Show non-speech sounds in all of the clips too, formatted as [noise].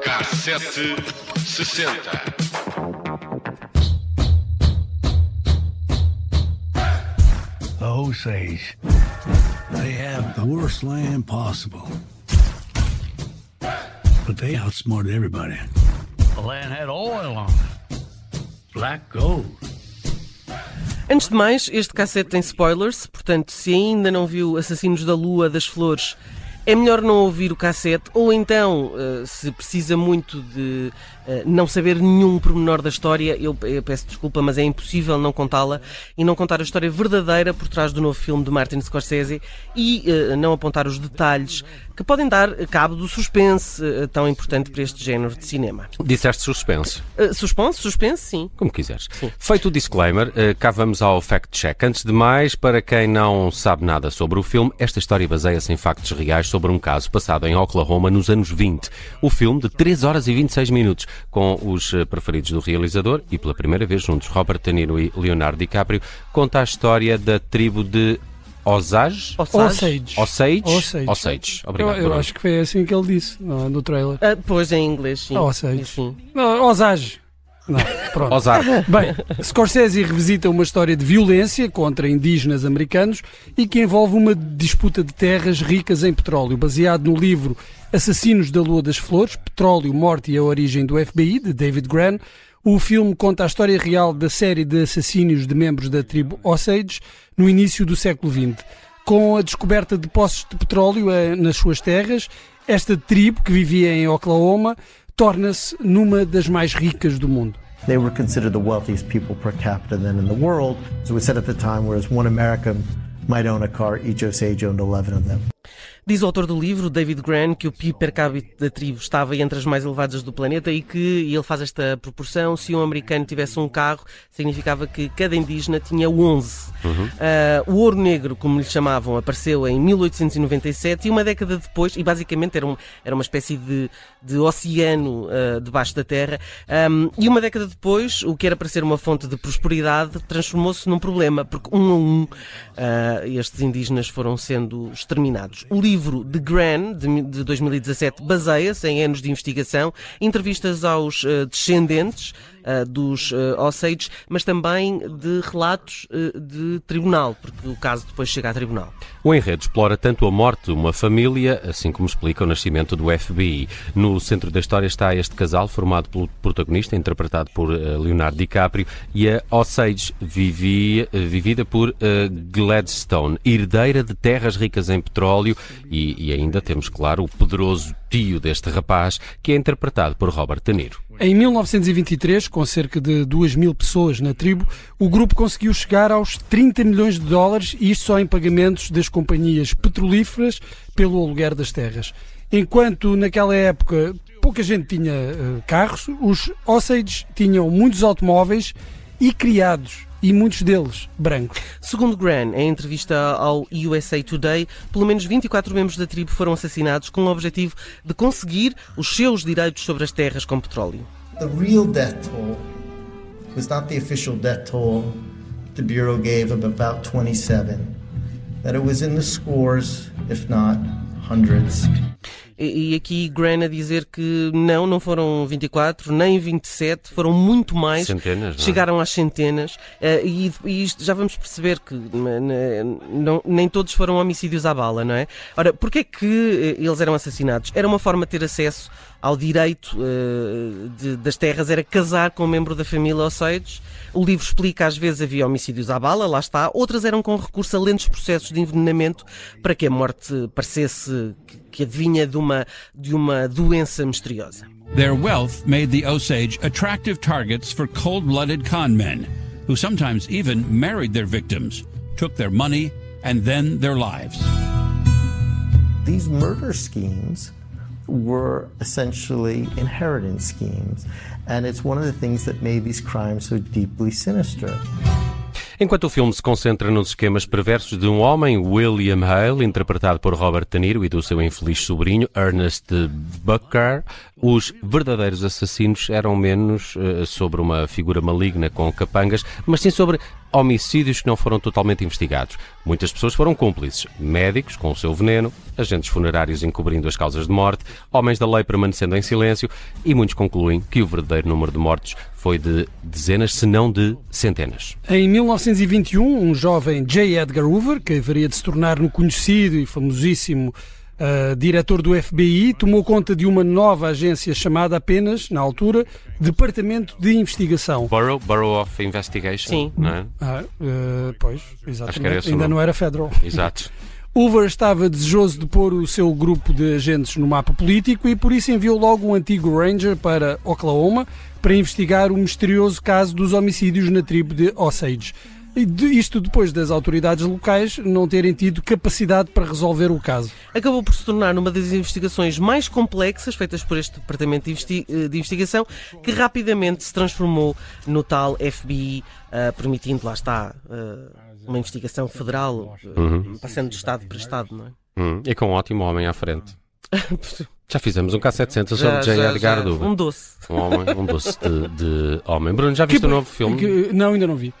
Cassete sessenta. The Osage. They have the worst land possible. But they outsmarted everybody. The land had oil on it. Black gold. Antes de mais, este cassete tem spoilers, portanto, se ainda não viu Assassinos da Lua das Flores, é melhor não ouvir o cassete, ou então, eh, se precisa muito de eh, não saber nenhum pormenor da história, eu, peço desculpa, mas é impossível não contá-la e não contar a história verdadeira por trás do novo filme de Martin Scorsese e uh, não apontar os detalhes que podem dar cabo do suspense tão importante para este género de cinema. Disseste suspense. Uh, suspense? Suspense, sim. Como quiseres. Sim. Feito o disclaimer, cá vamos ao fact-check. Antes de mais, para quem não sabe nada sobre o filme, esta história baseia-se em factos reais sobre um caso passado em Oklahoma nos anos 20. O filme, de 3 horas e 26 minutos, com os preferidos do realizador e pela primeira vez juntos Robert De Niro e Leonardo DiCaprio, conta a história da tribo de Osage? Osage. Osage? Osage. Osage. Obrigado. Eu, eu acho que foi assim que ele disse no, no trailer. Uh, pois, em inglês, sim. Osage. Sim. Não, Osage. Não, pronto. Osage. Bem, Scorsese revisita uma história de violência contra indígenas americanos e que envolve uma disputa de terras ricas em petróleo, baseado no livro Assassinos da Lua das Flores, Petróleo, Morte e a Origem do FBI, de David Gran. O filme conta a história real da série de assassínios de membros da tribo Osage no início do século XX. Com a descoberta de poços de petróleo eh, nas suas terras, esta tribo, que vivia em Oklahoma, torna-se numa das mais ricas do mundo. They were considered the wealthiest people per capita then in the world. So it said at the time, whereas one American might own a car, each Osage owned 11 of them. Diz o autor do livro, David Gran, que o PIB per capita da tribo estava entre as mais elevadas do planeta e que e ele faz esta proporção. Se um americano tivesse um carro, significava que cada indígena tinha 11. Uhum. Uh, o ouro negro, como lhe chamavam, apareceu em 1897 e uma década depois, e basicamente era, um, era uma espécie de, de oceano uh, debaixo da terra, um, e uma década depois, o que era para ser uma fonte de prosperidade transformou-se num problema, porque um a um uh, estes indígenas foram sendo exterminados. O livro de Gran, de 2017, baseia-se em anos de investigação, entrevistas aos uh, descendentes uh, dos uh, Osage, mas também de relatos de tribunal, porque o caso depois chega a tribunal. O enredo explora tanto a morte de uma família, assim como explica o nascimento do FBI. No centro da história está este casal, formado pelo protagonista, interpretado por Leonardo DiCaprio, e a Osage, vivia, vivida por Gladstone, herdeira de terras ricas em petróleo, e, e ainda temos, claro, o poderoso tio deste rapaz, que é interpretado por Robert De Niro. Em 1923, com cerca de 2 mil pessoas na tribo, o grupo conseguiu chegar aos 30 milhões de dólares, e isto só em pagamentos das companhias petrolíferas pelo aluguer das terras. Enquanto naquela época pouca gente tinha uh, carros, os Osage tinham muitos automóveis e criados e muitos deles brancos. Segundo Gran, em entrevista ao USA Today, pelo menos 24 membros da tribo foram assassinados com o objetivo de conseguir os seus direitos sobre as terras com petróleo. The real death toll was not the official death toll the Bureau gave of about 27. That it was in the scores, if not hundreds. E, aqui Gran a dizer que não, não foram 24, nem 27, foram muito mais. Centenas, é? Chegaram às centenas. Uh, e, e isto já vamos perceber que não, nem todos foram homicídios à bala, não é? Ora, porquê é que eh, eles eram assassinados? Era uma forma de ter acesso ao direito uh, de, das terras, era casar com um membro da família Osage. O livro explica, às vezes havia homicídios à bala, lá está. Outras eram com recurso a lentos processos de envenenamento para que a morte parecesse que adivinha de uma, de uma doença misteriosa. Their wealth made the Osage attractive targets for cold-blooded con men, who sometimes even married their victims, took their money and then their lives. These murder schemes were essentially inheritance schemes, and it's one of the things that made these crimes so deeply sinister. Enquanto o filme se concentra nos esquemas perversos de um homem, William Hale, interpretado por Robert De Niro, e do seu infeliz sobrinho, Ernest Bucker, os verdadeiros assassinos eram menos uh, sobre uma figura maligna com capangas, mas sim sobre homicídios que não foram totalmente investigados. Muitas pessoas foram cúmplices. Médicos com o seu veneno, agentes funerários encobrindo as causas de morte, homens da lei permanecendo em silêncio e muitos concluem que o verdadeiro número de mortos foi de dezenas, se não de centenas. Em 1921, um jovem J. Edgar Hoover, que haveria de se tornar no conhecido e famosíssimo Uh, diretor do FBI, tomou conta de uma nova agência chamada apenas, na altura, Departamento de Investigação. Bureau, Bureau of Investigation. Sim. Não é? Ah, uh, pois, exatamente. Ainda não era federal. Exato. [laughs] Hoover estava desejoso de pôr o seu grupo de agentes no mapa político e por isso enviou logo um antigo Ranger para Oklahoma para investigar o misterioso caso dos homicídios na tribo de Osage. Isto depois das autoridades locais não terem tido capacidade para resolver o caso. Acabou por se tornar uma das investigações mais complexas feitas por este Departamento de, Investi de Investigação, que rapidamente se transformou no tal FBI, uh, permitindo, lá está, uh, uma investigação federal, uh, uhum. passando de Estado para Estado, não é? Uhum. E com um ótimo homem à frente. [laughs] Já fizemos um K700 sobre J. Edgar. Um doce. Um, homem, um doce de, de homem. Bruno, já viste que, o novo filme? Que, não, ainda não vi.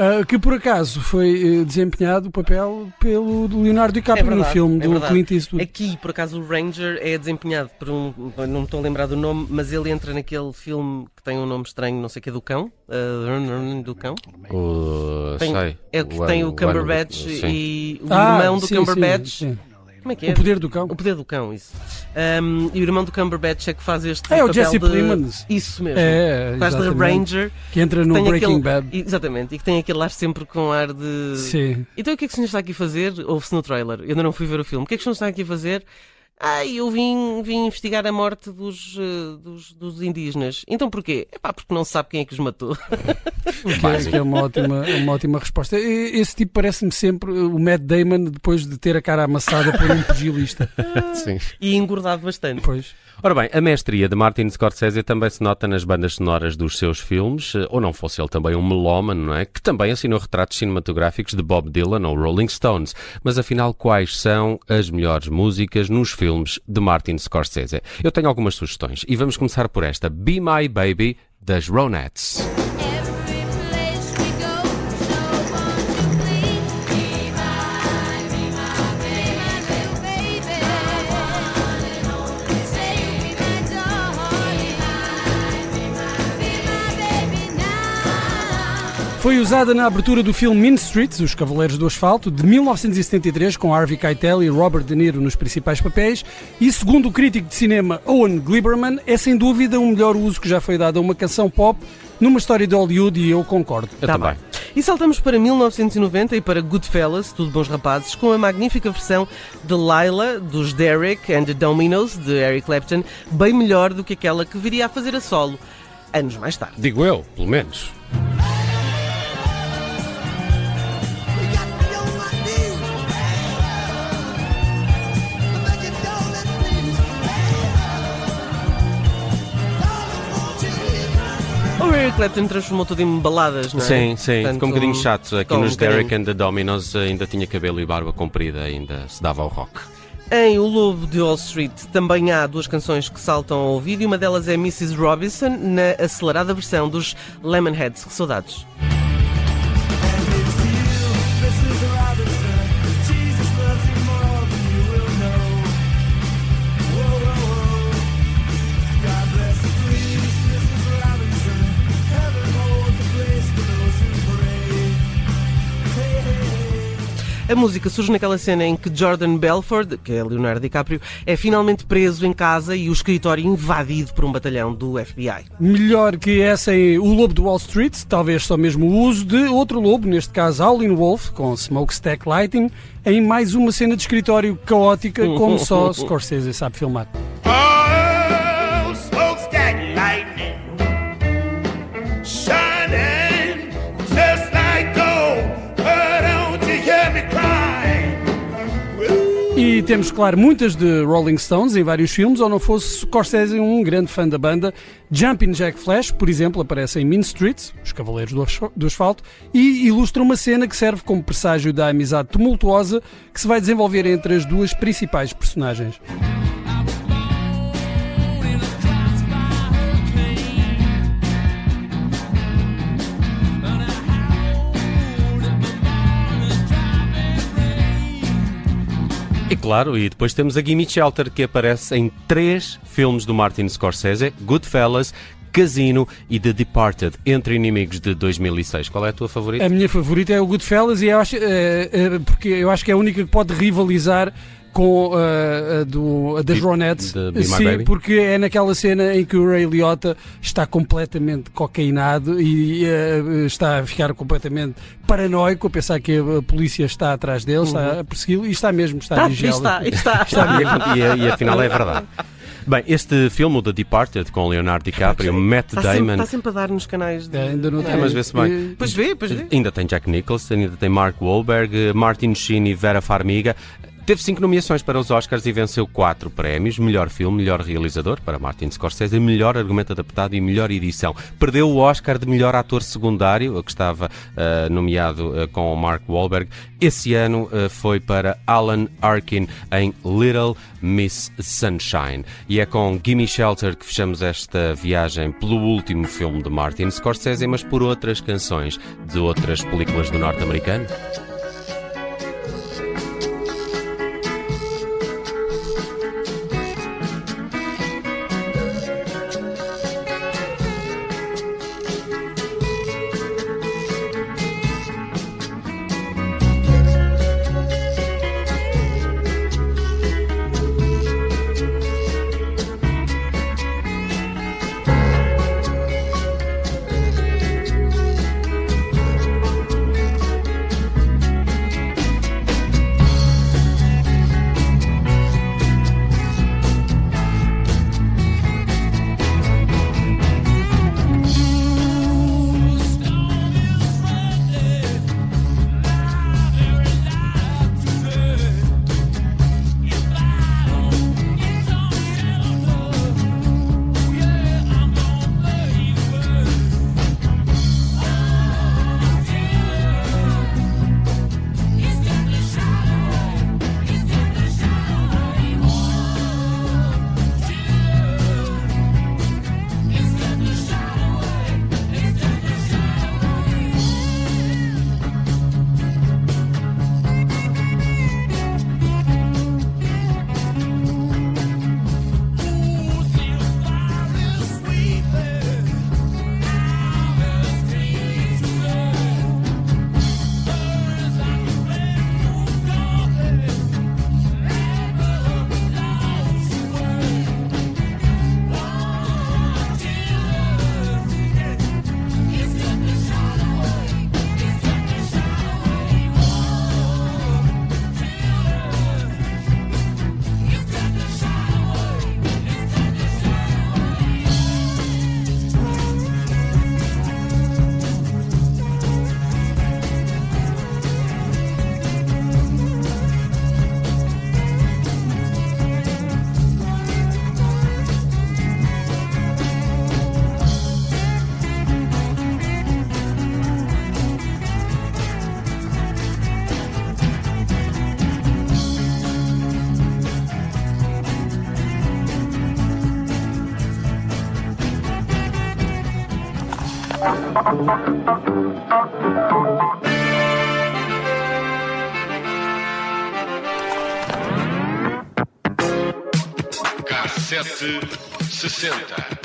Uh, que por acaso foi uh, desempenhado o papel pelo Leonardo DiCaprio é verdade, no filme é do verdade. Clint Eastwood. Aqui, por acaso, o Ranger é desempenhado por um. Não me estou a lembrar do nome, mas ele entra naquele filme que tem um nome estranho, não sei o que é do cão. Uh, do cão. O, tem, sei. É o que tem o Cumberbatch e o ah, irmão do sim, Cumberbatch. Sim, sim. Como é que é? O Poder do Cão. O Poder do Cão, isso. Um, e o irmão do Cumberbatch é que faz este É o Jesse de... Plemons. Isso mesmo. É, faz de Ranger. Que entra no Breaking aquele... Bad. Exatamente. E que tem aquele ar sempre com ar de... Sim. Então o que é que o senhor está aqui a fazer? Ouve-se no trailer. Eu ainda não fui ver o filme. O que é que o senhor está aqui a fazer? Ah, eu vim, vim investigar a morte dos, uh, dos, dos, indígenas. Então porquê? É pá, porque não se sabe quem é que os matou. [laughs] que, é, é uma, ótima, uma ótima resposta. Esse tipo parece-me sempre o Matt Damon depois de ter a cara amassada por um pugilista. [laughs] Sim. E engordado bastante. Pois. Ora bem, a mestria de Martin Scorsese também se nota nas bandas sonoras dos seus filmes, eh, ou não fosse ele também um melómano, não é? Que também assinou retratos cinematográficos de Bob Dylan ou Rolling Stones. Mas afinal, quais são as melhores músicas nos filmes de Martin Scorsese? Eu tenho algumas sugestões e vamos começar por esta: Be My Baby, das Ronettes. Foi usada na abertura do filme Mean Streets, Os Cavaleiros do Asfalto, de 1973, com Harvey Keitel e Robert De Niro nos principais papéis, e segundo o crítico de cinema Owen Gleiberman, é sem dúvida o melhor uso que já foi dado a uma canção pop numa história de Hollywood e eu concordo. Eu tá também. Bem. E saltamos para 1990 e para Goodfellas, Tudo Bons Rapazes, com a magnífica versão de Lila, dos Derek and the Dominos, de Eric Clapton, bem melhor do que aquela que viria a fazer a solo, anos mais tarde. Digo eu, pelo menos. Clapton transformou tudo em baladas, não é? Sim, sim, Portanto, ficou um bocadinho chato. Aqui nos um Derek and the Dominos ainda tinha cabelo e barba comprida, ainda se dava ao rock. Em O Lobo de Wall Street também há duas canções que saltam ao vídeo. Uma delas é Mrs. Robinson, na acelerada versão dos Lemonheads. Saudades. A música surge naquela cena em que Jordan Belford, que é Leonardo DiCaprio, é finalmente preso em casa e o escritório invadido por um batalhão do FBI. Melhor que essa em O Lobo de Wall Street, talvez só mesmo o uso de outro lobo, neste caso Howlin' Wolf, com Smokestack Lighting, em mais uma cena de escritório caótica, como só [laughs] Scorsese sabe filmar. E temos, claro, muitas de Rolling Stones em vários filmes, ou não fosse Scorsese um grande fã da banda. Jumpin' Jack Flash, por exemplo, aparece em Mean Streets, Os Cavaleiros do Asfalto, e ilustra uma cena que serve como presságio da amizade tumultuosa que se vai desenvolver entre as duas principais personagens. E claro, e depois temos a Gimme Shelter, que aparece em três filmes do Martin Scorsese, Goodfellas, Casino e The Departed, Entre Inimigos de 2006. Qual é a tua favorita? A minha favorita é o Goodfellas e eu acho, eh, eh, porque eu acho que é a única que pode rivalizar com uh, a, do, a das Be- Ronettes. Sim, Baby? porque é naquela cena em que o Ray Liotta está completamente cocainado e uh, está a ficar completamente paranoico, a pensar que a polícia está atrás dele, está a persegui-lo e está mesmo, está, Está, a está, está. e, a- e, a- e afinal é verdade. Bem, este filme, o The Departed, com Leonardo DiCaprio, Matt Está sempre, Damon. está sempre a dar nos canais de... É, ainda não É, tem. mas vê-se bem. Pois vê, pois vê. Ainda tem Jack Nicholson, ainda tem Mark Wahlberg, Martin Sheen e Vera Farmiga. Teve cinco nomeações para os Oscars e venceu quatro prémios: melhor filme, melhor realizador para Martin Scorsese, melhor argumento adaptado e melhor edição. Perdeu o Oscar de melhor ator secundário, que estava ah, nomeado ah, com Mark Wahlberg. Esse ano ah, foi para Alan Arkin em Little Miss Sunshine. E é com Gimme Shelter que fechamos esta viagem pelo último filme de Martin Scorsese, mas por outras canções de outras películas do norte-americano. Cassete 60.